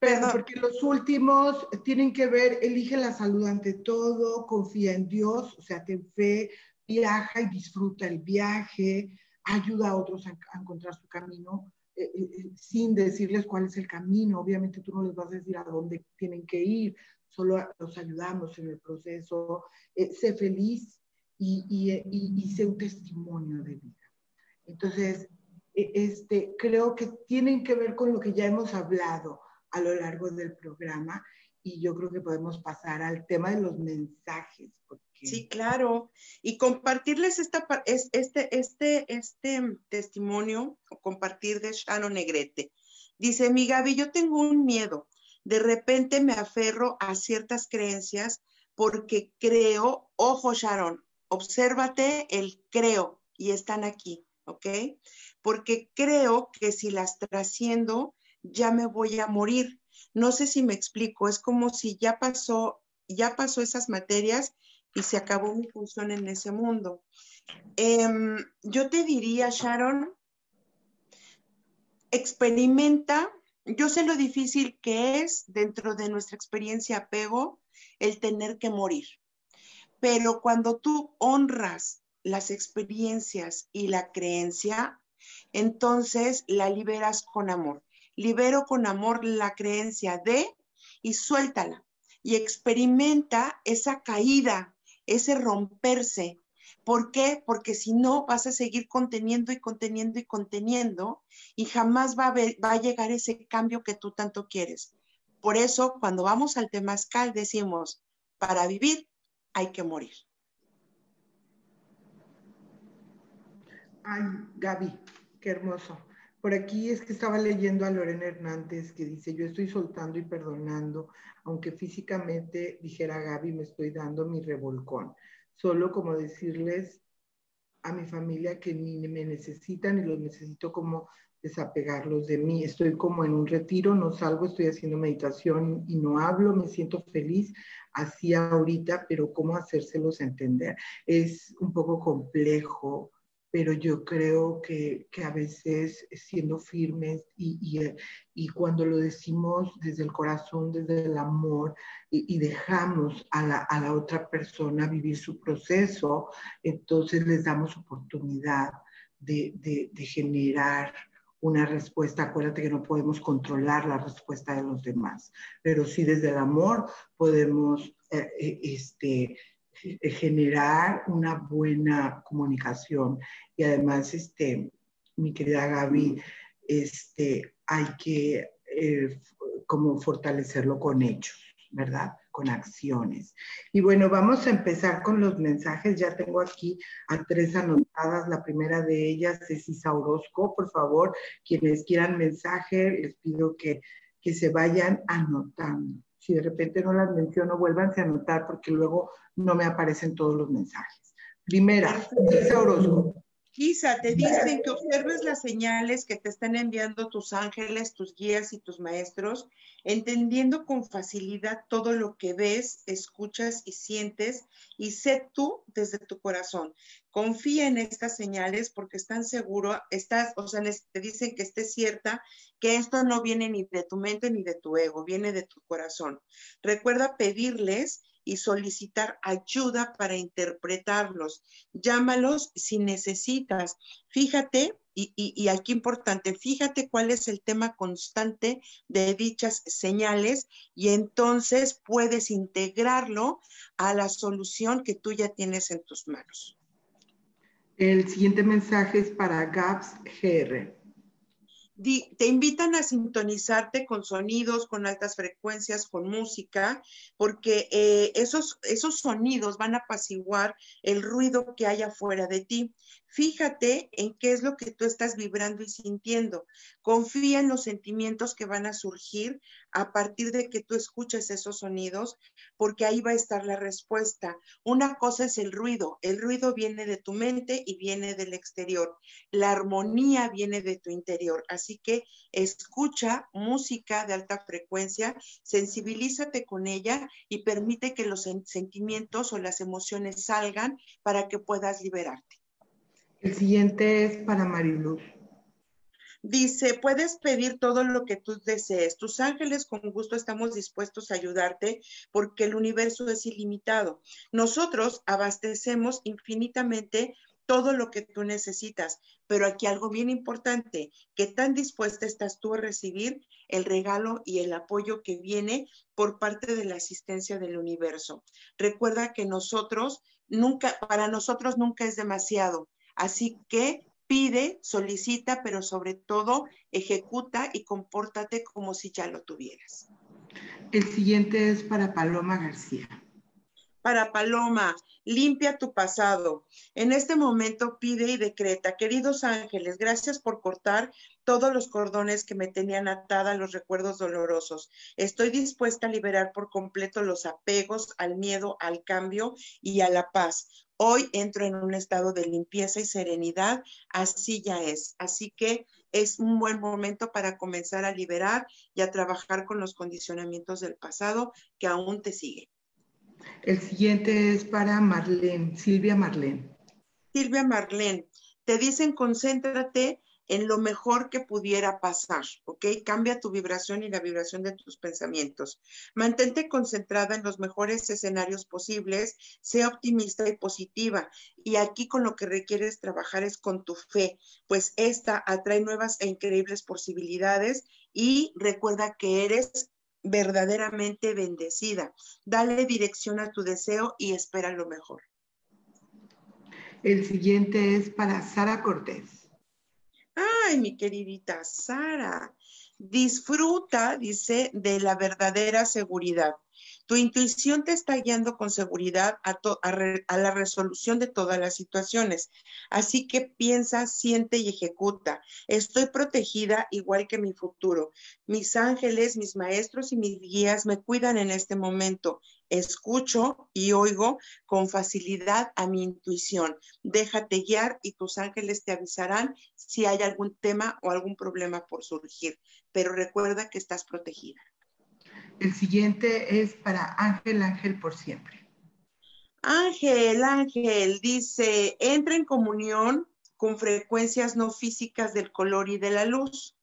Perdón. Porque los últimos tienen que ver, elige la salud ante todo, confía en Dios, o sea, ten fe, viaja y disfruta el viaje, ayuda a otros a encontrar su camino eh, eh, eh, sin decirles cuál es el camino. Obviamente tú no les vas a decir a dónde tienen que ir, solo los ayudamos en el proceso. sé feliz y, y, y, sé un testimonio de vida. Entonces, este, creo que tienen que ver con lo que ya hemos hablado a lo largo del programa y yo creo que podemos pasar al tema de los mensajes, Sí, claro. Y compartirles esta, este, este, este testimonio, o compartir de Shannon Negrete. Dice, mi Gaby, yo tengo un miedo. De repente me aferro a ciertas creencias porque creo, ojo Sharon, obsérvate el creo y están aquí, ¿ok? Porque creo que si las trasciendo, ya me voy a morir. No sé si me explico, es como si ya pasó, ya pasó esas materias y se acabó mi función en ese mundo. Em, yo te diría, Sharon, experimenta, yo sé lo difícil que es dentro de nuestra experiencia apego el tener que morir, pero cuando tú honras las experiencias y la creencia, entonces la liberas con amor. Libero con amor la creencia de y suéltala y experimenta esa caída ese romperse. ¿Por qué? Porque si no, vas a seguir conteniendo y conteniendo y conteniendo y jamás va a, va a llegar ese cambio que tú tanto quieres. Por eso, cuando vamos al temazcal, decimos, para vivir hay que morir. Ay, Gaby, qué hermoso. Por aquí es que estaba leyendo a Lorena Hernández que dice, yo estoy soltando y perdonando, aunque físicamente, dijera Gaby, me estoy dando mi revolcón. Solo como decirles a mi familia que ni me necesitan y los necesito como desapegarlos de mí. Estoy como en un retiro, no salgo, estoy haciendo meditación y no hablo, me siento feliz así ahorita, pero cómo hacérselos entender. Es un poco complejo pero yo creo que, que a veces siendo firmes y, y, y, cuando lo decimos desde el corazón, desde el amor y, dejamos a la, a la, otra persona vivir su proceso, entonces les damos oportunidad de, de, de, generar una respuesta. Acuérdate que no podemos controlar la respuesta de los demás, pero sí desde el amor podemos eh, eh, este, eh, generar una buena comunicación. Y además, este, mi querida Gaby, este, hay que eh, como fortalecerlo con hechos, ¿verdad? Con acciones. Y bueno, vamos a empezar con los mensajes. Ya tengo aquí a tres anotadas. La primera de ellas es Isa Orozco. Por favor, quienes quieran mensaje, les pido que, que se vayan anotando si de repente no las menciono, vuélvanse a anotar porque luego no me aparecen todos los mensajes. Primera, Orozco. Quizá te dicen que observes las señales que te están enviando tus ángeles, tus guías y tus maestros, entendiendo con facilidad todo lo que ves, escuchas y sientes, y sé tú desde tu corazón. Confía en estas señales porque están seguro, estás, o sea, te dicen que estés cierta que esto no viene ni de tu mente ni de tu ego, viene de tu corazón. Recuerda pedirles y solicitar ayuda para interpretarlos. Llámalos si necesitas. Fíjate, y, y, aquí importante, fíjate cuál es el tema constante de dichas señales y entonces puedes integrarlo a la solución que tú ya tienes en tus manos. El siguiente mensaje es para Gaps GR te invitan a sintonizarte con sonidos, con altas frecuencias, con música, porque eh, esos, esos sonidos van a apaciguar el ruido que hay afuera de ti. Fíjate en qué es lo que tú estás vibrando y sintiendo. Confía en los sentimientos que van a surgir a partir de que tú escuches esos sonidos, porque ahí va a estar la respuesta. Una cosa es el ruido. El ruido viene de tu mente y viene del exterior. La armonía viene de tu interior. Así que escucha música de alta frecuencia, sensibilízate con ella y permite que los sentimientos o las emociones salgan para que puedas liberarte. El siguiente es para Mariluz. Dice, puedes pedir todo lo que tú desees. Tus ángeles con gusto estamos dispuestos a ayudarte porque el universo es ilimitado. Nosotros abastecemos infinitamente todo lo que tú necesitas, pero aquí algo bien importante, que tan dispuesta estás tú a recibir el regalo y el apoyo que viene por parte de la asistencia del universo. Recuerda que nosotros nunca, para nosotros nunca es demasiado. Así que pide, solicita, pero sobre todo ejecuta y compórtate como si ya lo tuvieras. El siguiente es para Paloma García. Para Paloma, limpia tu pasado. En este momento pide y decreta, queridos ángeles, gracias por cortar todos los cordones que me tenían atada a los recuerdos dolorosos. Estoy dispuesta a liberar por completo los apegos al miedo, al cambio y a la paz. Hoy entro en un estado de limpieza y serenidad, así ya es. Así que es un buen momento para comenzar a liberar y a trabajar con los condicionamientos del pasado que aún te siguen. El siguiente es para Marlene, Silvia Marlene. Silvia Marlene, te dicen concéntrate en lo mejor que pudiera pasar, ¿ok? Cambia tu vibración y la vibración de tus pensamientos. Mantente concentrada en los mejores escenarios posibles, sea optimista y positiva. Y aquí con lo que requieres trabajar es con tu fe, pues esta atrae nuevas e increíbles posibilidades y recuerda que eres verdaderamente bendecida. Dale dirección a tu deseo y espera lo mejor. El siguiente es para Sara Cortés. Mi queridita Sara, disfruta, dice, de la verdadera seguridad. Tu intuición te está guiando con seguridad a, a, la resolución de todas las situaciones. Así que piensa, siente y ejecuta. Estoy protegida igual que mi futuro. Mis ángeles, mis maestros y mis guías me cuidan en este momento. Escucho y oigo con facilidad a mi intuición. Déjate guiar y tus ángeles te avisarán si hay algún tema o algún problema por surgir. Pero recuerda que estás protegida. El siguiente es para Ángel, Ángel por siempre. Ángel, Ángel, dice, entra en comunión con frecuencias no físicas del color y de la luz.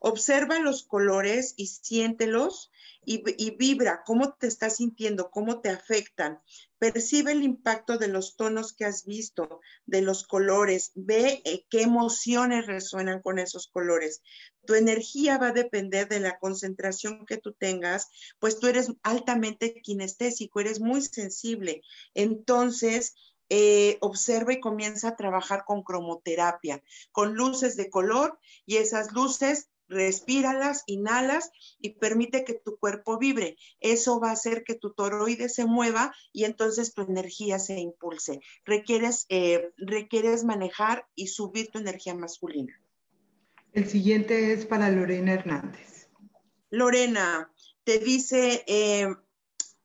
Observa los colores y siéntelos y, vibra cómo te estás sintiendo, cómo te afectan. Percibe el impacto de los tonos que has visto, de los colores. Ve eh, qué emociones resuenan con esos colores. Tu energía va a depender de la concentración que tú tengas, pues tú eres altamente kinestésico, eres muy sensible. Entonces, eh, observa y comienza a trabajar con cromoterapia, con luces de color y esas luces respíralas, inhalas y permite que tu cuerpo vibre. Eso va a hacer que tu toroide se mueva y entonces tu energía se impulse. Requieres, eh, requieres manejar y subir tu energía masculina. El siguiente es para Lorena Hernández. Lorena, te dice, eh,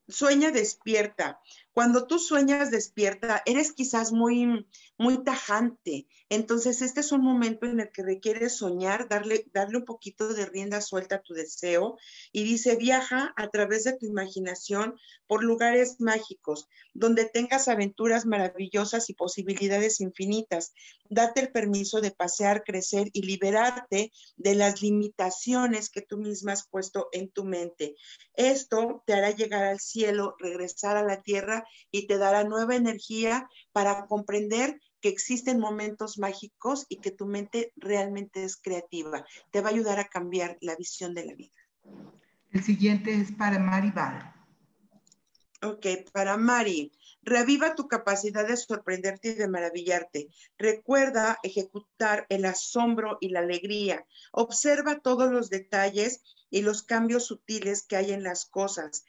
sueña despierta, Cuando tú sueñas despierta, eres quizás muy, muy tajante. Entonces, este es un momento en el que requieres soñar, darle, darle un poquito de rienda suelta a tu deseo. Y dice, viaja a través de tu imaginación por lugares mágicos, donde tengas aventuras maravillosas y posibilidades infinitas. Date el permiso de pasear, crecer y liberarte de las limitaciones que tú misma has puesto en tu mente. Esto te hará llegar al cielo, regresar a la tierra y te dará nueva energía para comprender que existen momentos mágicos y que tu mente realmente es creativa. Te va a ayudar a cambiar la visión de la vida. El siguiente es para Maribal. Ok, para Mari. Reviva tu capacidad de sorprenderte y de maravillarte. Recuerda ejecutar el asombro y la alegría. Observa todos los detalles y los cambios sutiles que hay en las cosas.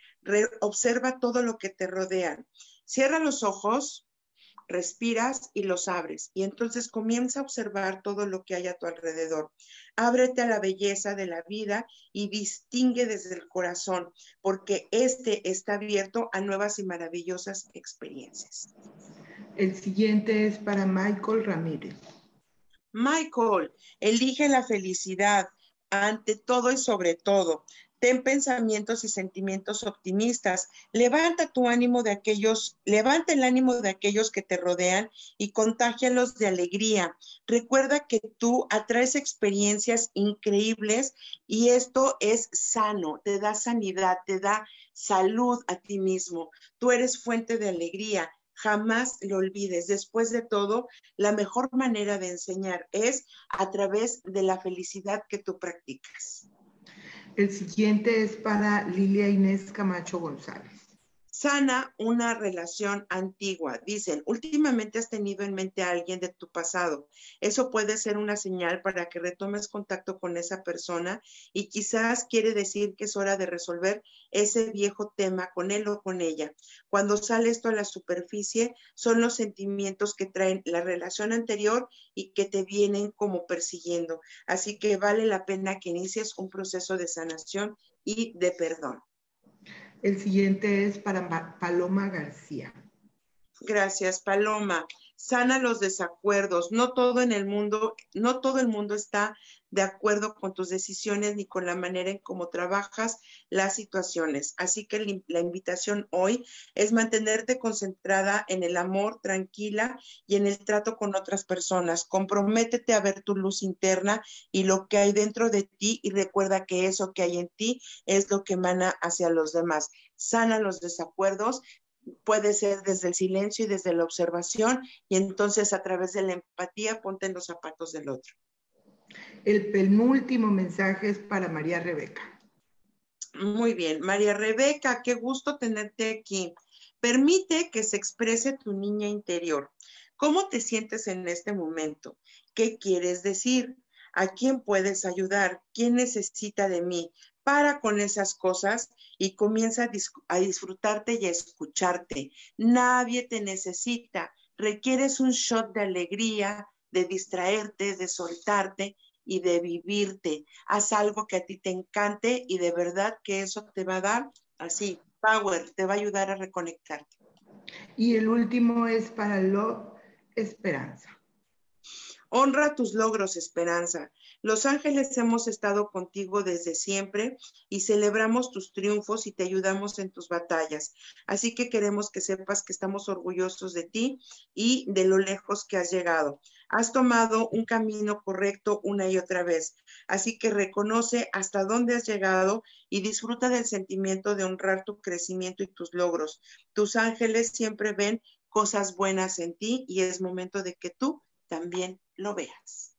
observa todo lo que te rodea. Cierra los ojos, respiras y los abres. Y entonces comienza a observar todo lo que hay a tu alrededor. Ábrete a la belleza de la vida y distingue desde el corazón, porque este está abierto a nuevas y maravillosas experiencias. El siguiente es para Michael Ramírez. Michael, elige la felicidad ante todo y sobre todo. Ten pensamientos y sentimientos optimistas. Levanta tu ánimo de aquellos, levanta el ánimo de aquellos que te rodean y contágialos de alegría. Recuerda que tú atraes experiencias increíbles y esto es sano, te da sanidad, te da salud a ti mismo. Tú eres fuente de alegría. Jamás lo olvides. Después de todo, la mejor manera de enseñar es a través de la felicidad que tú practicas. El siguiente es para Lilia Inés Camacho González sana una relación antigua. Dicen, últimamente has tenido en mente a alguien de tu pasado. Eso puede ser una señal para que retomes contacto con esa persona y quizás quiere decir que es hora de resolver ese viejo tema con él o con ella. Cuando sale esto a la superficie, son los sentimientos que traen la relación anterior y que te vienen como persiguiendo. Así que vale la pena que inicies un proceso de sanación y de perdón. El siguiente es para Paloma García. Gracias, Paloma. Sana los desacuerdos. No todo en el mundo, no todo el mundo está de acuerdo con tus decisiones ni con la manera en cómo trabajas las situaciones. Así que la invitación hoy es mantenerte concentrada en el amor, tranquila y en el trato con otras personas. Comprométete a ver tu luz interna y lo que hay dentro de ti y recuerda que eso que hay en ti es lo que emana hacia los demás. Sana los desacuerdos, puede ser desde el silencio y desde la observación y entonces a través de la empatía ponte en los zapatos del otro. El penúltimo mensaje es para María Rebeca. Muy bien, María Rebeca, qué gusto tenerte aquí. Permite que se exprese tu niña interior. ¿Cómo te sientes en este momento? ¿Qué quieres decir? ¿A quién puedes ayudar? ¿Quién necesita de mí? Para con esas cosas y comienza a, disfrutarte y a escucharte. Nadie te necesita. Requieres un shot de alegría, de distraerte, de soltarte y de vivirte. Haz algo que a ti te encante y de verdad que eso te va a dar así, power, te va a ayudar a reconectarte. Y el último es para lo esperanza. Honra tus logros, esperanza. Los ángeles hemos estado contigo desde siempre y celebramos tus triunfos y te ayudamos en tus batallas. Así que queremos que sepas que estamos orgullosos de ti y de lo lejos que has llegado. Has tomado un camino correcto una y otra vez. Así que reconoce hasta dónde has llegado y disfruta del sentimiento de honrar tu crecimiento y tus logros. Tus ángeles siempre ven cosas buenas en ti y es momento de que tú también lo veas.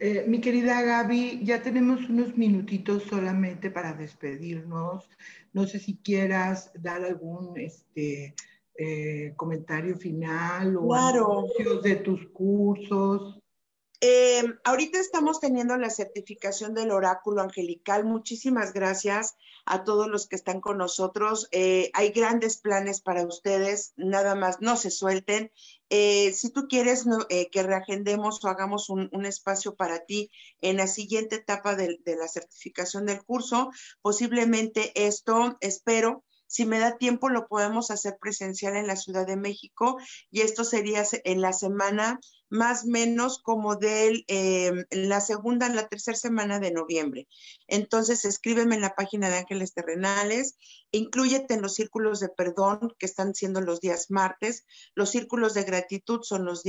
Eh, mi querida Gaby, ya tenemos unos minutitos solamente para despedirnos. No sé si quieras dar algún este, eh, comentario final o anuncios de tus cursos. Eh, ahorita estamos teniendo la certificación del oráculo angelical. Muchísimas gracias a todos los que están con nosotros. Eh, hay grandes planes para ustedes, nada más no se suelten. Eh, si tú quieres que reagendemos o hagamos un, espacio para ti en la siguiente etapa de, de la certificación del curso, posiblemente esto, espero, Si me da tiempo, lo podemos hacer presencial en la Ciudad de México y esto sería en la semana más o menos como de em, la segunda, la tercera semana de noviembre. Entonces, escríbeme en la página de Ángeles Terrenales, incluyete en los círculos de perdón que están siendo los días martes, los círculos de gratitud son los,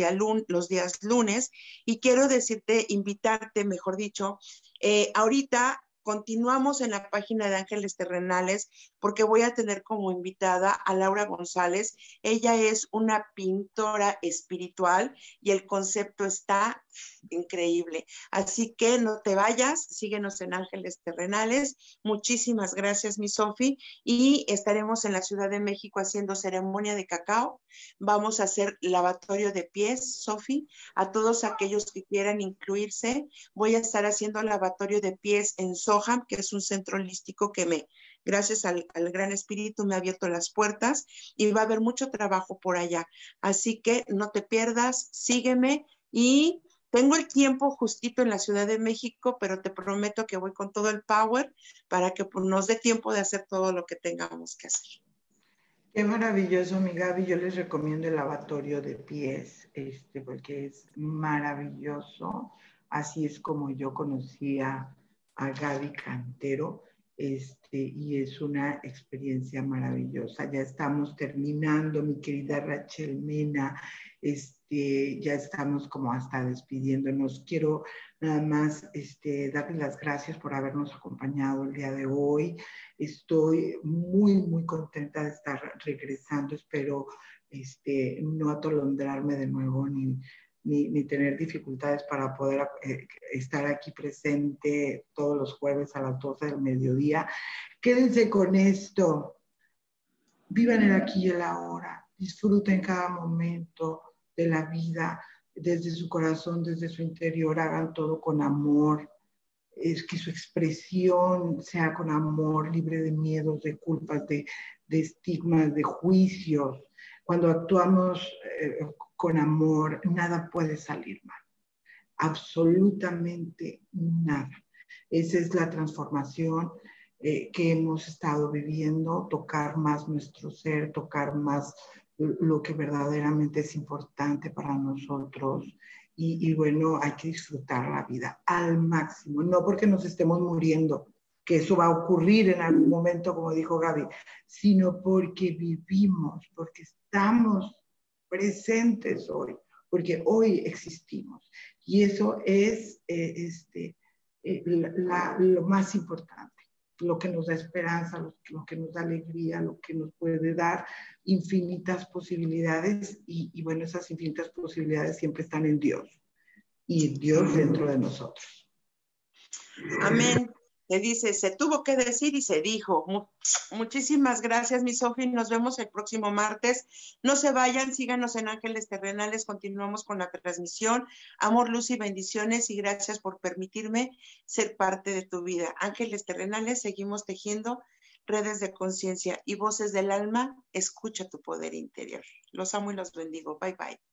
los días lunes y quiero decirte, invitarte, mejor dicho, eh, ahorita continuamos en la página de Ángeles Terrenales porque voy a tener como invitada a Laura González. Ella es una pintora espiritual y el concepto está increíble. Así que no te vayas, síguenos en Ángeles Terrenales. Muchísimas gracias, mi Sofi. Y estaremos en la Ciudad de México haciendo ceremonia de cacao. Vamos a hacer lavatorio de pies, Sofi. A todos aquellos que quieran incluirse, voy a estar haciendo lavatorio de pies en Soham, que es un centro holístico que me gracias al, Gran Espíritu me ha abierto las puertas y va a haber mucho trabajo por allá. Así que no te pierdas, sígueme y tengo el tiempo justito en la Ciudad de México, pero te prometo que voy con todo el power para que pues, nos dé tiempo de hacer todo lo que tengamos que hacer. Qué maravilloso, mi Gaby. Yo les recomiendo el lavatorio de pies, este, porque es maravilloso. Así es como yo conocía a Gaby Cantero este, y es una experiencia maravillosa. Ya estamos terminando, mi querida Rachel Mena, este, ya estamos como hasta despidiéndonos. Quiero nada más este, darles las gracias por habernos acompañado el día de hoy. Estoy muy, muy contenta de estar regresando. Espero este, no atolondrarme de nuevo ni ni, tener dificultades para poder eh, estar aquí presente todos los jueves a las 12 del mediodía. Quédense con esto. Vivan el aquí y el ahora. Disfruten cada momento de la vida desde su corazón, desde su interior. Hagan todo con amor. Es que su expresión sea con amor, libre de miedos, de culpas, de, estigmas, de juicios. Cuando actuamos eh, con amor, nada puede salir mal. Absolutamente nada. Esa es la transformación eh, que hemos estado viviendo, tocar más nuestro ser, tocar más lo que verdaderamente es importante para nosotros. Y, y, bueno, hay que disfrutar la vida al máximo, no porque nos estemos muriendo, que eso va a ocurrir en algún momento, como dijo Gaby, sino porque vivimos, porque estamos presentes hoy, porque hoy existimos. Y eso es eh, este, eh, lo más importante, lo que nos da esperanza, lo, que nos da alegría, lo que nos puede dar infinitas posibilidades. Y, y bueno, esas infinitas posibilidades siempre están en Dios y Dios dentro de nosotros. Amén dice, se tuvo que decir y se dijo. Muchísimas gracias, mi Sofi. Nos vemos el próximo martes. No se vayan, síganos en Ángeles Terrenales. Continuamos con la transmisión. Amor, luz y bendiciones y gracias por permitirme ser parte de tu vida. Ángeles Terrenales, seguimos tejiendo redes de conciencia y voces del alma. Escucha tu poder interior. Los amo y los bendigo. Bye bye.